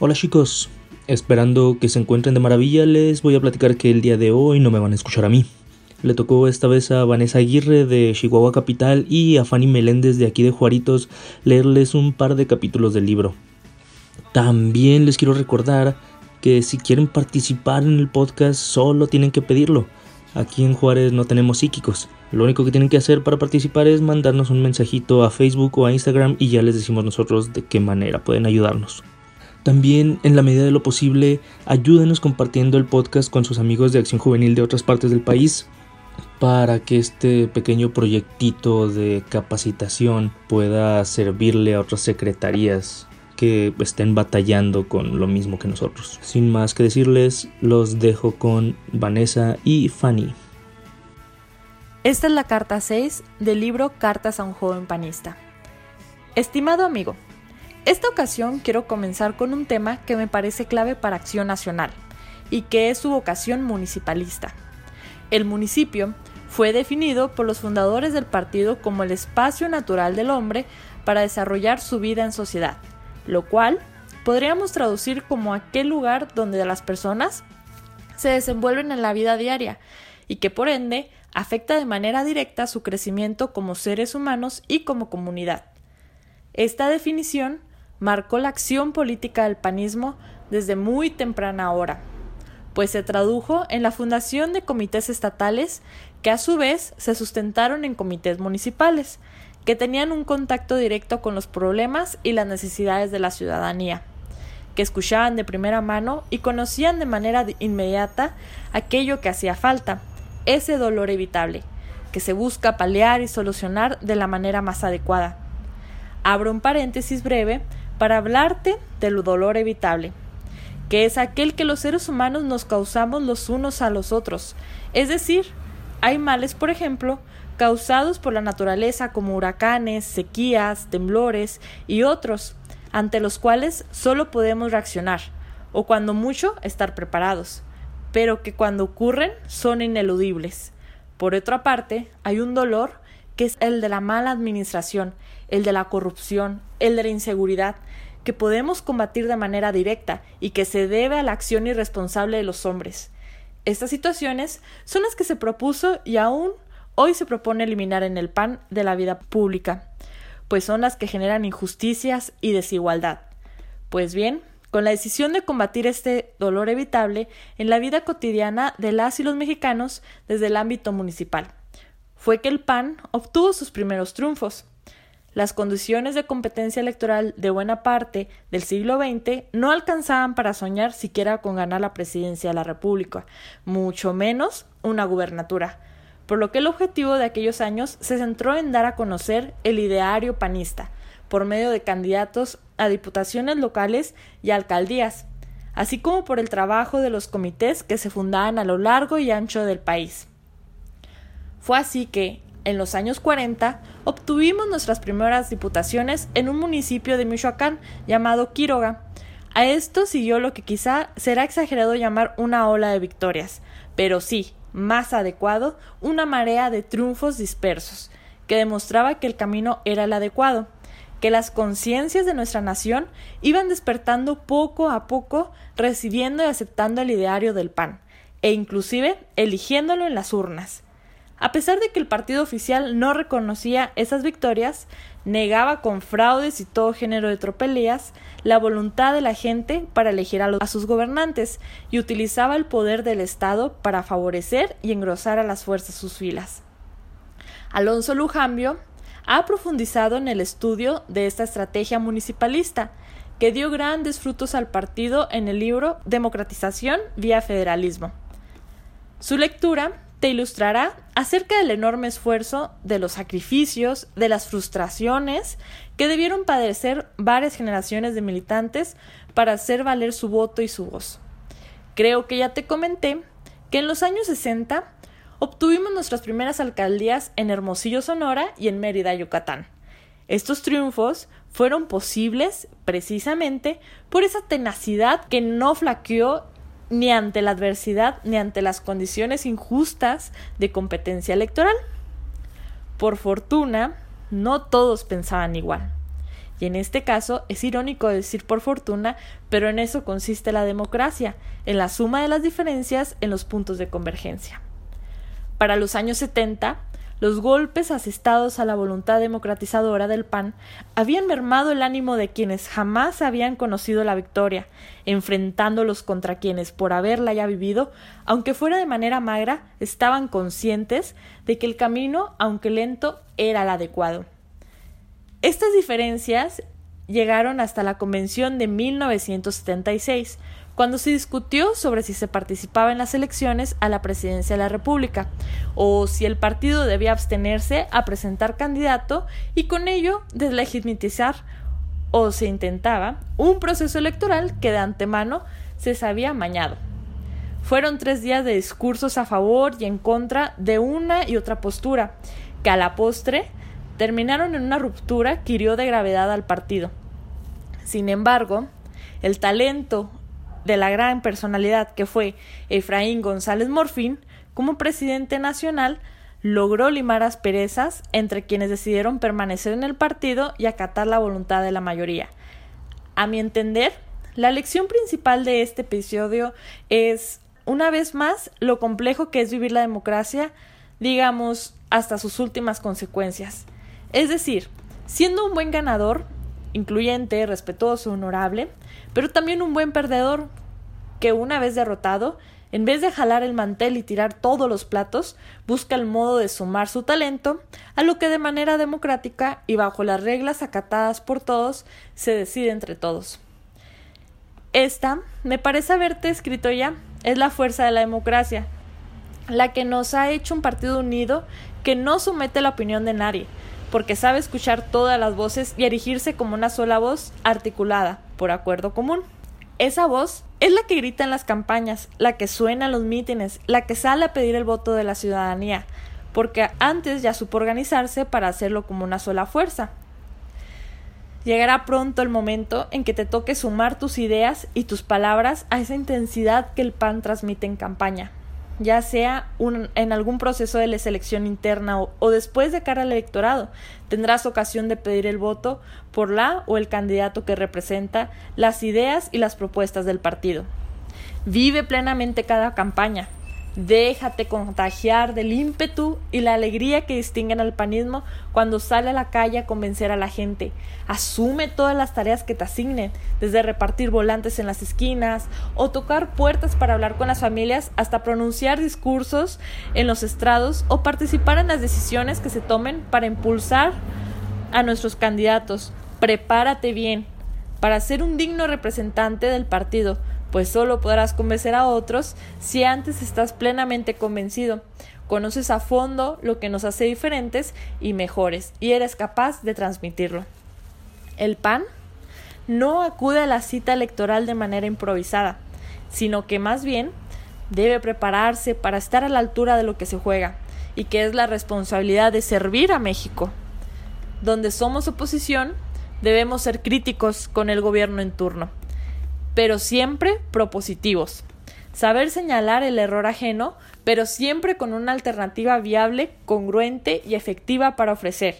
Hola chicos, esperando que se encuentren de maravilla, les voy a platicar que el día de hoy no me van a escuchar a mí. Le tocó esta vez a Vanessa Aguirre de Chihuahua Capital y a Fanny Meléndez de aquí de Juaritos leerles un par de capítulos del libro. También les quiero recordar que si quieren participar en el podcast solo tienen que pedirlo. Aquí en Juárez no tenemos psíquicos. Lo único que tienen que hacer para participar es mandarnos un mensajito a Facebook o a Instagram y ya les decimos nosotros de qué manera pueden ayudarnos. También, en la medida de lo posible, ayúdenos compartiendo el podcast con sus amigos de Acción Juvenil de otras partes del país para que este pequeño proyectito de capacitación pueda servirle a otras secretarías que estén batallando con lo mismo que nosotros. Sin más que decirles, los dejo con Vanessa y Fanny. Esta es la carta 6 del libro Cartas a un joven panista. Estimado amigo, esta ocasión quiero comenzar con un tema que me parece clave para Acción Nacional y que es su vocación municipalista. El municipio fue definido por los fundadores del partido como el espacio natural del hombre para desarrollar su vida en sociedad, lo cual podríamos traducir como aquel lugar donde las personas se desenvuelven en la vida diaria y que por ende afecta de manera directa su crecimiento como seres humanos y como comunidad. Esta definición marcó la acción política del panismo desde muy temprana hora, pues se tradujo en la fundación de comités estatales que a su vez se sustentaron en comités municipales, que tenían un contacto directo con los problemas y las necesidades de la ciudadanía, que escuchaban de primera mano y conocían de manera inmediata aquello que hacía falta, ese dolor evitable, que se busca paliar y solucionar de la manera más adecuada. Abro un paréntesis breve para hablarte del dolor evitable, que es aquel que los seres humanos nos causamos los unos a los otros. Es decir, hay males, por ejemplo, causados por la naturaleza como huracanes, sequías, temblores y otros, ante los cuales solo podemos reaccionar, o cuando mucho estar preparados pero que cuando ocurren son ineludibles. Por otra parte, hay un dolor que es el de la mala administración, el de la corrupción, el de la inseguridad, que podemos combatir de manera directa y que se debe a la acción irresponsable de los hombres. Estas situaciones son las que se propuso y aún hoy se propone eliminar en el pan de la vida pública, pues son las que generan injusticias y desigualdad. Pues bien, con la decisión de combatir este dolor evitable en la vida cotidiana de las y los mexicanos desde el ámbito municipal. Fue que el PAN obtuvo sus primeros triunfos. Las condiciones de competencia electoral de buena parte del siglo XX no alcanzaban para soñar siquiera con ganar la presidencia de la República, mucho menos una gubernatura, por lo que el objetivo de aquellos años se centró en dar a conocer el ideario panista, por medio de candidatos a diputaciones locales y alcaldías, así como por el trabajo de los comités que se fundaban a lo largo y ancho del país. Fue así que, en los años 40, obtuvimos nuestras primeras diputaciones en un municipio de Michoacán llamado Quiroga. A esto siguió lo que quizá será exagerado llamar una ola de victorias, pero sí, más adecuado, una marea de triunfos dispersos, que demostraba que el camino era el adecuado, que las conciencias de nuestra nación iban despertando poco a poco, recibiendo y aceptando el ideario del PAN, e inclusive eligiéndolo en las urnas. A pesar de que el partido oficial no reconocía esas victorias, negaba con fraudes y todo género de tropelías la voluntad de la gente para elegir a, sus gobernantes y utilizaba el poder del Estado para favorecer y engrosar a las fuerzas sus filas. Alonso Lujambio ha profundizado en el estudio de esta estrategia municipalista, que dio grandes frutos al partido en el libro Democratización vía Federalismo. Su lectura te ilustrará acerca del enorme esfuerzo, de los sacrificios, de las frustraciones que debieron padecer varias generaciones de militantes para hacer valer su voto y su voz. Creo que ya te comenté que en los años 60 obtuvimos nuestras primeras alcaldías en Hermosillo, Sonora y en Mérida, Yucatán. Estos triunfos fueron posibles precisamente por esa tenacidad que no flaqueó ni ante la adversidad ni ante las condiciones injustas de competencia electoral. Por fortuna, no todos pensaban igual. Y en este caso es irónico decir por fortuna, pero en eso consiste la democracia, en la suma de las diferencias en los puntos de convergencia. Para los años 70, los golpes asestados a la voluntad democratizadora del PAN habían mermado el ánimo de quienes jamás habían conocido la victoria, enfrentándolos contra quienes, por haberla ya vivido, aunque fuera de manera magra, estaban conscientes de que el camino, aunque lento, era el adecuado. Estas diferencias llegaron hasta la Convención de 1976, cuando se discutió sobre si se participaba en las elecciones a la presidencia de la República, o si el partido debía abstenerse a presentar candidato y con ello deslegitimizar o se intentaba un proceso electoral que de antemano se sabía amañado. Fueron tres días de discursos a favor y en contra de una y otra postura, que a la postre terminaron en una ruptura que hirió de gravedad al partido. Sin embargo, el talento de la gran personalidad que fue Efraín González Morfín, como presidente nacional, logró limar asperezas entre quienes decidieron permanecer en el partido y acatar la voluntad de la mayoría. A mi entender, la lección principal de este episodio es, una vez más, lo complejo que es vivir la democracia, digamos, hasta sus últimas consecuencias. Es decir, siendo un buen ganador, incluyente, respetuoso, honorable, pero también un buen perdedor que una vez derrotado, en vez de jalar el mantel y tirar todos los platos, busca el modo de sumar su talento a lo que de manera democrática y bajo las reglas acatadas por todos se decide entre todos. Esta, me parece haberte escrito ya, es la fuerza de la democracia, la que nos ha hecho un partido unido que no somete la opinión de nadie, porque sabe escuchar todas las voces y erigirse como una sola voz articulada, por acuerdo común. Esa voz es la que grita en las campañas, la que suena en los mítines, la que sale a pedir el voto de la ciudadanía, porque antes ya supo organizarse para hacerlo como una sola fuerza. Llegará pronto el momento en que te toque sumar tus ideas y tus palabras a esa intensidad que el PAN transmite en campaña ya sea en algún proceso de la selección interna o, o, después de cara al electorado. Tendrás ocasión de pedir el voto por la o el candidato que representa las ideas y las propuestas del partido. Vive plenamente cada campaña, Déjate contagiar del ímpetu y la alegría que distinguen al panismo cuando sale a la calle a convencer a la gente. Asume todas las tareas que te asignen, desde repartir volantes en las esquinas o tocar puertas para hablar con las familias hasta pronunciar discursos en los estrados o participar en las decisiones que se tomen para impulsar a nuestros candidatos. Prepárate bien para ser un digno representante del partido pues solo podrás convencer a otros si antes estás plenamente convencido, conoces a fondo lo que nos hace diferentes y mejores y eres capaz de transmitirlo. El PAN no acude a la cita electoral de manera improvisada, sino que más bien debe prepararse para estar a la altura de lo que se juega y que es la responsabilidad de servir a México. Donde somos oposición, debemos ser críticos con el gobierno en turno pero siempre propositivos. Saber señalar el error ajeno, pero siempre con una alternativa viable, congruente y efectiva para ofrecer.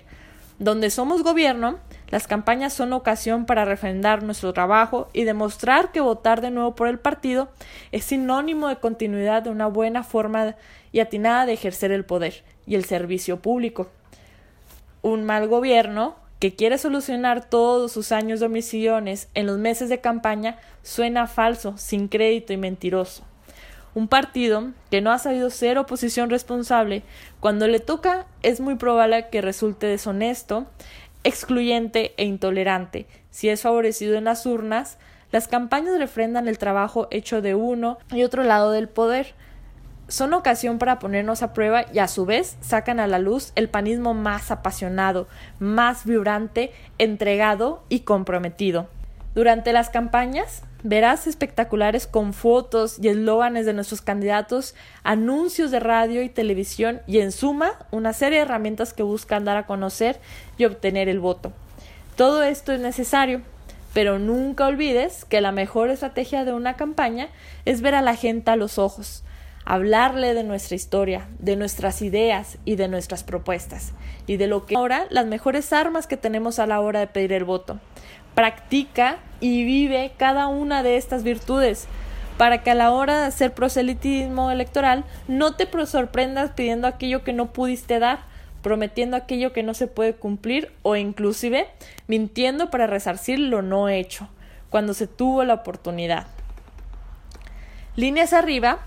Donde somos gobierno, las campañas son ocasión para refrendar nuestro trabajo y demostrar que votar de nuevo por el partido es sinónimo de continuidad de una buena forma y atinada de ejercer el poder y el servicio público. Un mal gobierno que quiere solucionar todos sus años de omisiones en los meses de campaña suena falso, sin crédito y mentiroso. Un partido que no ha sabido ser oposición responsable, cuando le toca es muy probable que resulte deshonesto, excluyente e intolerante. Si es favorecido en las urnas, las campañas refrendan el trabajo hecho de uno y otro lado del poder, son ocasión para ponernos a prueba y a su vez sacan a la luz el panismo más apasionado, más vibrante, entregado y comprometido. Durante las campañas verás espectaculares con fotos y eslóganes de nuestros candidatos, anuncios de radio y televisión y en suma una serie de herramientas que buscan dar a conocer y obtener el voto. Todo esto es necesario, pero nunca olvides que la mejor estrategia de una campaña es ver a la gente a los ojos, hablarle de nuestra historia, de nuestras ideas y de nuestras propuestas, y de lo que ahora las mejores armas que tenemos a la hora de pedir el voto. Practica y vive cada una de estas virtudes para que a la hora de hacer proselitismo electoral no te sorprendas pidiendo aquello que no pudiste dar, prometiendo aquello que no se puede cumplir o inclusive mintiendo para resarcir lo no hecho, cuando se tuvo la oportunidad. Líneas arriba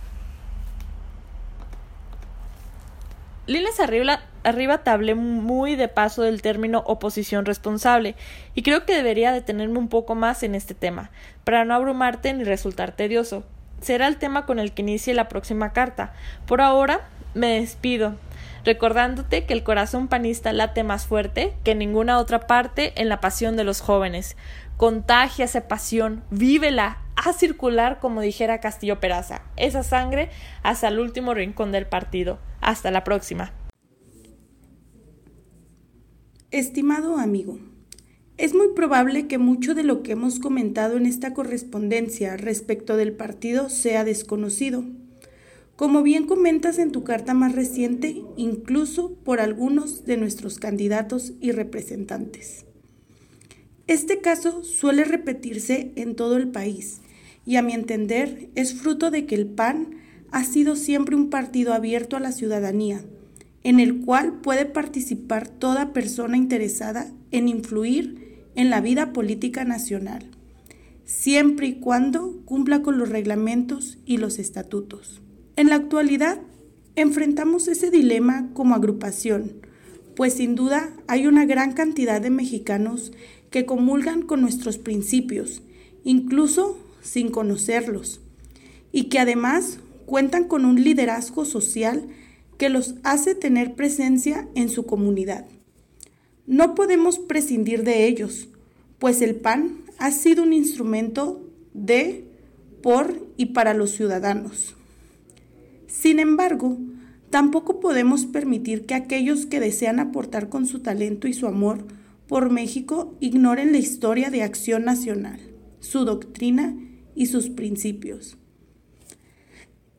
Líneas arriba, arriba te hablé muy de paso del término oposición responsable y creo que debería detenerme un poco más en este tema, para no abrumarte ni resultar tedioso. Será el tema con el que inicie la próxima carta. Por ahora, me despido, recordándote que el corazón panista late más fuerte que ninguna otra parte en la pasión de los jóvenes. Contagia esa pasión, vívela, a circular, como dijera Castillo Peraza, esa sangre hasta el último rincón del partido. Hasta la próxima. Estimado amigo, es muy probable que mucho de lo que hemos comentado en esta correspondencia respecto del partido sea desconocido. Como bien comentas en tu carta más reciente, incluso por algunos de nuestros candidatos y representantes. Este caso suele repetirse en todo el país y a mi entender es fruto de que el PAN ha sido siempre un partido abierto a la ciudadanía, en el cual puede participar toda persona interesada en influir en la vida política nacional, siempre y cuando cumpla con los reglamentos y los estatutos. En la actualidad, enfrentamos ese dilema como agrupación, pues sin duda hay una gran cantidad de mexicanos que comulgan con nuestros principios, incluso sin conocerlos, y que además cuentan con un liderazgo social que los hace tener presencia en su comunidad. No podemos prescindir de ellos, pues el PAN ha sido un instrumento de, por y para los ciudadanos. Sin embargo, tampoco podemos permitir que aquellos que desean aportar con su talento y su amor por México ignoren la historia de acción nacional, su doctrina y sus principios.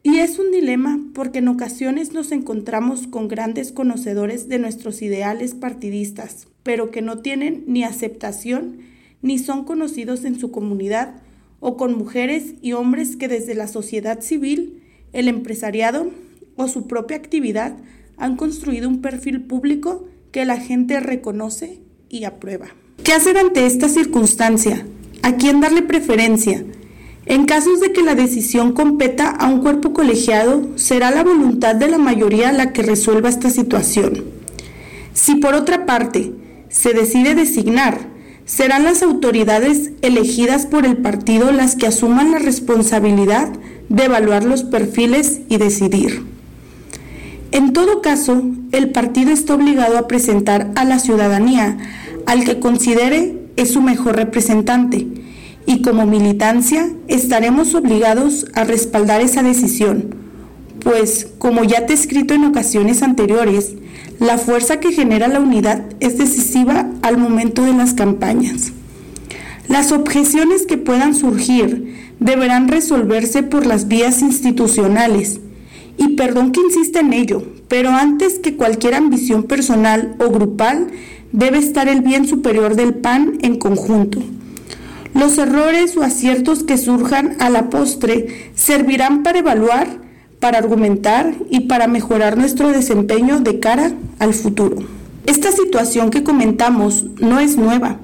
Y es un dilema porque en ocasiones nos encontramos con grandes conocedores de nuestros ideales partidistas, pero que no tienen ni aceptación ni son conocidos en su comunidad, o con mujeres y hombres que desde la sociedad civil, el empresariado o su propia actividad han construido un perfil público que la gente reconoce y aprueba. ¿Qué hacer ante esta circunstancia? ¿A quién darle preferencia? En casos de que la decisión competa a un cuerpo colegiado, será la voluntad de la mayoría la que resuelva esta situación. Si por otra parte se decide designar, serán las autoridades elegidas por el partido las que asuman la responsabilidad de evaluar los perfiles y decidir. En todo caso, el partido está obligado a presentar a la ciudadanía al que considere es su mejor representante y como militancia estaremos obligados a respaldar esa decisión, pues, como ya te he escrito en ocasiones anteriores, la fuerza que genera la unidad es decisiva al momento de las campañas. Las objeciones que puedan surgir deberán resolverse por las vías institucionales. Y perdón que insista en ello, pero antes que cualquier ambición personal o grupal, debe estar el bien superior del PAN en conjunto. Los errores o aciertos que surjan a la postre servirán para evaluar, para argumentar y para mejorar nuestro desempeño de cara al futuro. Esta situación que comentamos no es nueva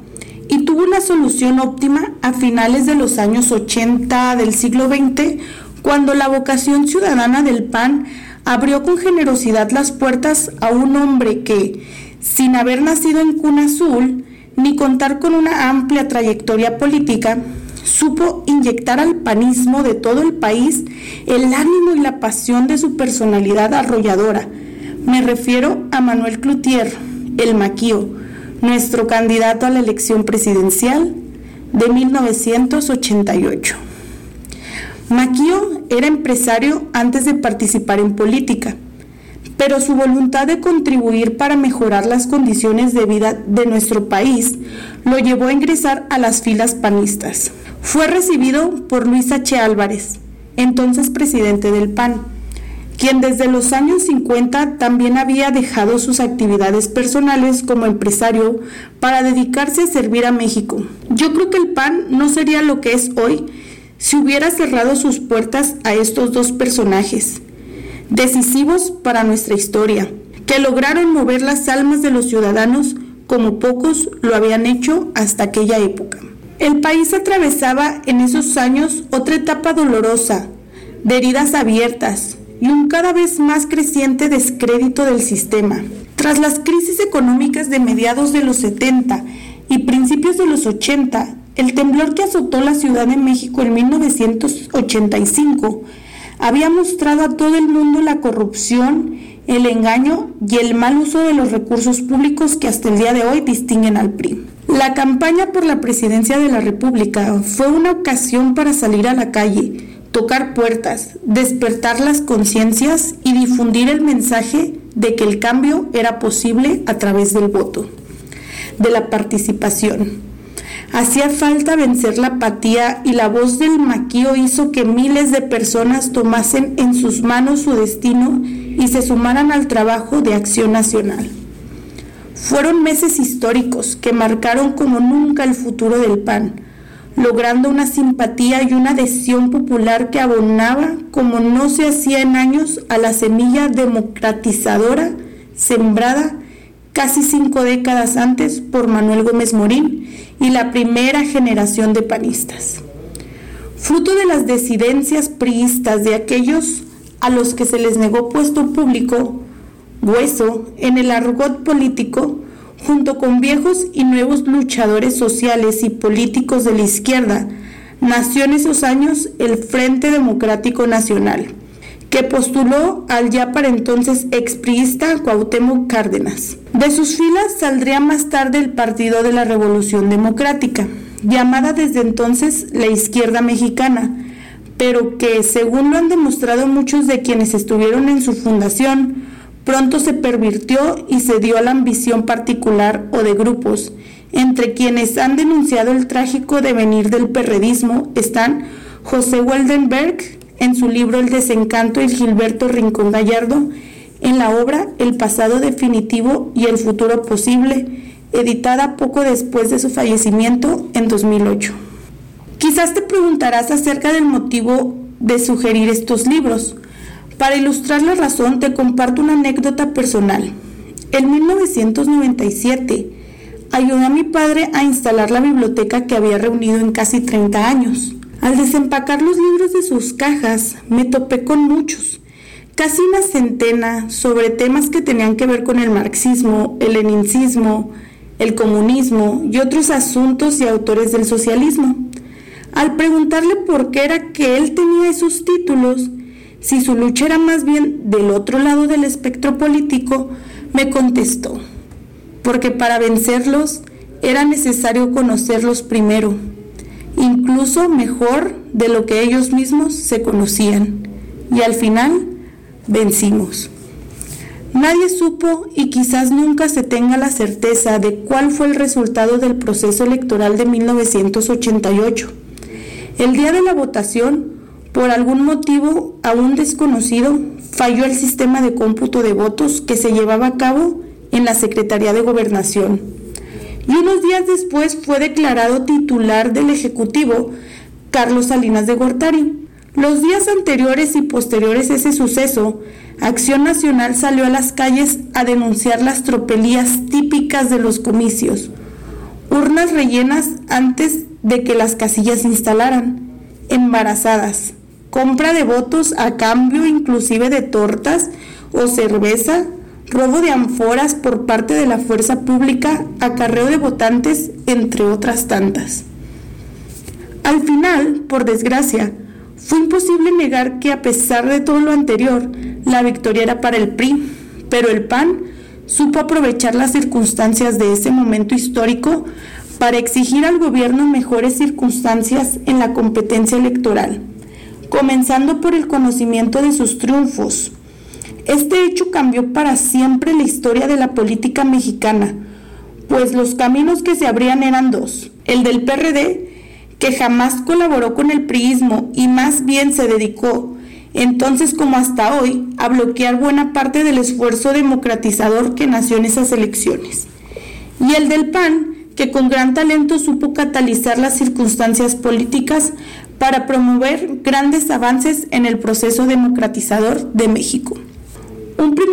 y tuvo una solución óptima a finales de los años 80 del siglo XX, cuando la vocación ciudadana del PAN abrió con generosidad las puertas a un hombre que, sin haber nacido en cuna azul, ni contar con una amplia trayectoria política, supo inyectar al panismo de todo el país el ánimo y la pasión de su personalidad arrolladora. Me refiero a Manuel Cloutier, el maquío, nuestro candidato a la elección presidencial de 1988. Maquío era empresario antes de participar en política pero su voluntad de contribuir para mejorar las condiciones de vida de nuestro país lo llevó a ingresar a las filas panistas. Fue recibido por Luis H. Álvarez, entonces presidente del PAN, quien desde los años 50 también había dejado sus actividades personales como empresario para dedicarse a servir a México. Yo creo que el PAN no sería lo que es hoy si hubiera cerrado sus puertas a estos dos personajes, decisivos para nuestra historia, que lograron mover las almas de los ciudadanos como pocos lo habían hecho hasta aquella época. El país atravesaba en esos años otra etapa dolorosa, de heridas abiertas y un cada vez más creciente descrédito del sistema. Tras las crisis económicas de mediados de los 70 y principios de los 80, el temblor que azotó la Ciudad de México en 1985 había mostrado a todo el mundo la corrupción, el engaño y el mal uso de los recursos públicos que hasta el día de hoy distinguen al PRI. La campaña por la presidencia de la República fue una ocasión para salir a la calle, tocar puertas, despertar las conciencias y difundir el mensaje de que el cambio era posible a través del voto, de la participación. Hacía falta vencer la apatía y la voz del maquío hizo que miles de personas tomasen en sus manos su destino y se sumaran al trabajo de acción nacional. Fueron meses históricos que marcaron como nunca el futuro del PAN, logrando una simpatía y una adhesión popular que abonaba, como no se hacía en años, a la semilla democratizadora sembrada casi cinco décadas antes por Manuel Gómez Morín y la primera generación de panistas. Fruto de las disidencias priistas de aquellos a los que se les negó puesto público, hueso en el argot político, junto con viejos y nuevos luchadores sociales y políticos de la izquierda, nació en esos años el Frente Democrático Nacional, que postuló al ya para entonces expriista Cuauhtémoc Cárdenas. De sus filas saldría más tarde el Partido de la Revolución Democrática, llamada desde entonces la Izquierda Mexicana, pero que, según lo han demostrado muchos de quienes estuvieron en su fundación, pronto se pervirtió y se dio a la ambición particular o de grupos. Entre quienes han denunciado el trágico devenir del perredismo están José Waldenberg en su libro El desencanto y Gilberto Rincón Gallardo en la obra El pasado definitivo y el futuro posible, editada poco después de su fallecimiento en 2008. Quizás te preguntarás acerca del motivo de sugerir estos libros. Para ilustrar la razón te comparto una anécdota personal. En 1997 ayudé a mi padre a instalar la biblioteca que había reunido en casi 30 años. Al desempacar los libros de sus cajas me topé con muchos, casi una centena, sobre temas que tenían que ver con el marxismo, el leninismo, el comunismo y otros asuntos y autores del socialismo. Al preguntarle por qué era que él tenía esos títulos, si su lucha era más bien del otro lado del espectro político, me contestó, porque para vencerlos era necesario conocerlos primero, incluso mejor de lo que ellos mismos se conocían, y al final vencimos. Nadie supo y quizás nunca se tenga la certeza de cuál fue el resultado del proceso electoral de 1988. El día de la votación, por algún motivo aún desconocido, falló el sistema de cómputo de votos que se llevaba a cabo en la Secretaría de Gobernación. Y unos días después fue declarado titular del Ejecutivo Carlos Salinas de Gortari. Los días anteriores y posteriores a ese suceso, Acción Nacional salió a las calles a denunciar las tropelías típicas de los comicios, urnas rellenas antes de que las casillas se instalaran, embarazadas, compra de votos a cambio inclusive de tortas o cerveza, robo de ánforas por parte de la fuerza pública, acarreo de votantes, entre otras tantas. Al final, por desgracia, fue imposible negar que a pesar de todo lo anterior, la victoria era para el PRI, pero el PAN supo aprovechar las circunstancias de ese momento histórico para exigir al gobierno mejores circunstancias en la competencia electoral comenzando por el conocimiento de sus triunfos. Este hecho cambió para siempre la historia de la política mexicana, pues los caminos que se abrían eran dos, el del PRD, que jamás colaboró con el priismo y más bien se dedicó entonces como hasta hoy, a bloquear buena parte del esfuerzo democratizador que nació en esas elecciones. Y el del PAN, que con gran talento supo catalizar las circunstancias políticas para promover grandes avances en el proceso democratizador de México.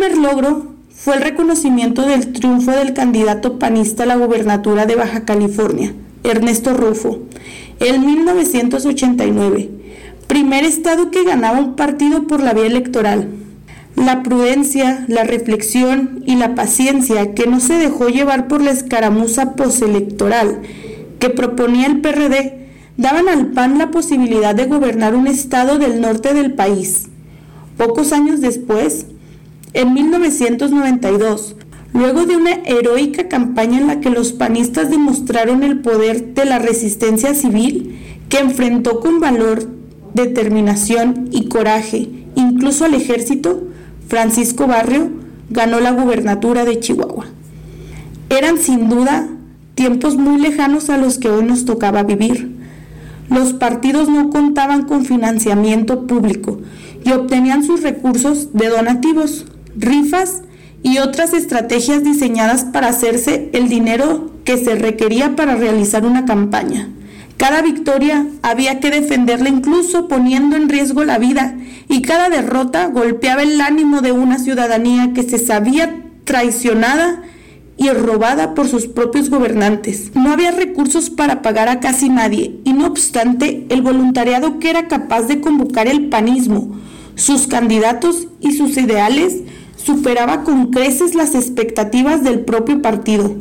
Primer logro fue el reconocimiento del triunfo del candidato panista a la gubernatura de Baja California, Ernesto Rufo, en 1989, primer estado que ganaba un partido por la vía electoral. La prudencia, la reflexión y la paciencia que no se dejó llevar por la escaramuza postelectoral que proponía el PRD daban al PAN la posibilidad de gobernar un estado del norte del país. Pocos años después, en 1992, luego de una heroica campaña en la que los panistas demostraron el poder de la resistencia civil, que enfrentó con valor, determinación y coraje incluso al ejército, Francisco Barrio ganó la gubernatura de Chihuahua. Eran sin duda tiempos muy lejanos a los que hoy nos tocaba vivir. Los partidos no contaban con financiamiento público y obtenían sus recursos de donativos, rifas y otras estrategias diseñadas para hacerse el dinero que se requería para realizar una campaña. Cada victoria había que defenderla incluso poniendo en riesgo la vida y cada derrota golpeaba el ánimo de una ciudadanía que se sabía traicionada y robada por sus propios gobernantes. No había recursos para pagar a casi nadie y no obstante el voluntariado que era capaz de convocar el panismo, sus candidatos y sus ideales superaba con creces las expectativas del propio partido.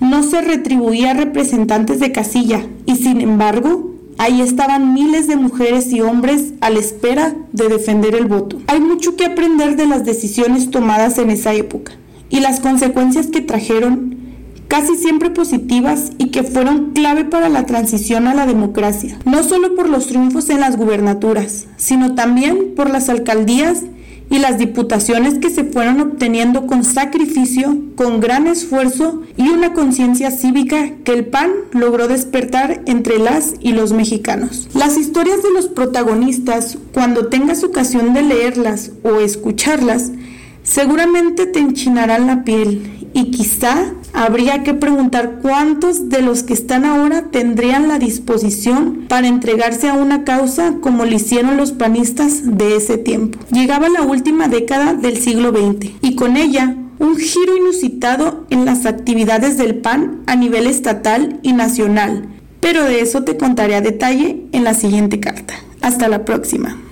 No se retribuía a representantes de casilla y sin embargo ahí estaban miles de mujeres y hombres a la espera de defender el voto. Hay mucho que aprender de las decisiones tomadas en esa época y las consecuencias que trajeron casi siempre positivas y que fueron clave para la transición a la democracia, no solo por los triunfos en las gubernaturas, sino también por las alcaldías y las diputaciones que se fueron obteniendo con sacrificio, con gran esfuerzo y una conciencia cívica que el PAN logró despertar entre las y los mexicanos. Las historias de los protagonistas, cuando tengas ocasión de leerlas o escucharlas, seguramente te enchinarán la piel y quizá habría que preguntar cuántos de los que están ahora tendrían la disposición para entregarse a una causa como lo hicieron los panistas de ese tiempo. Llegaba la última década del siglo XX y con ella un giro inusitado en las actividades del PAN a nivel estatal y nacional, pero de eso te contaré a detalle en la siguiente carta. Hasta la próxima.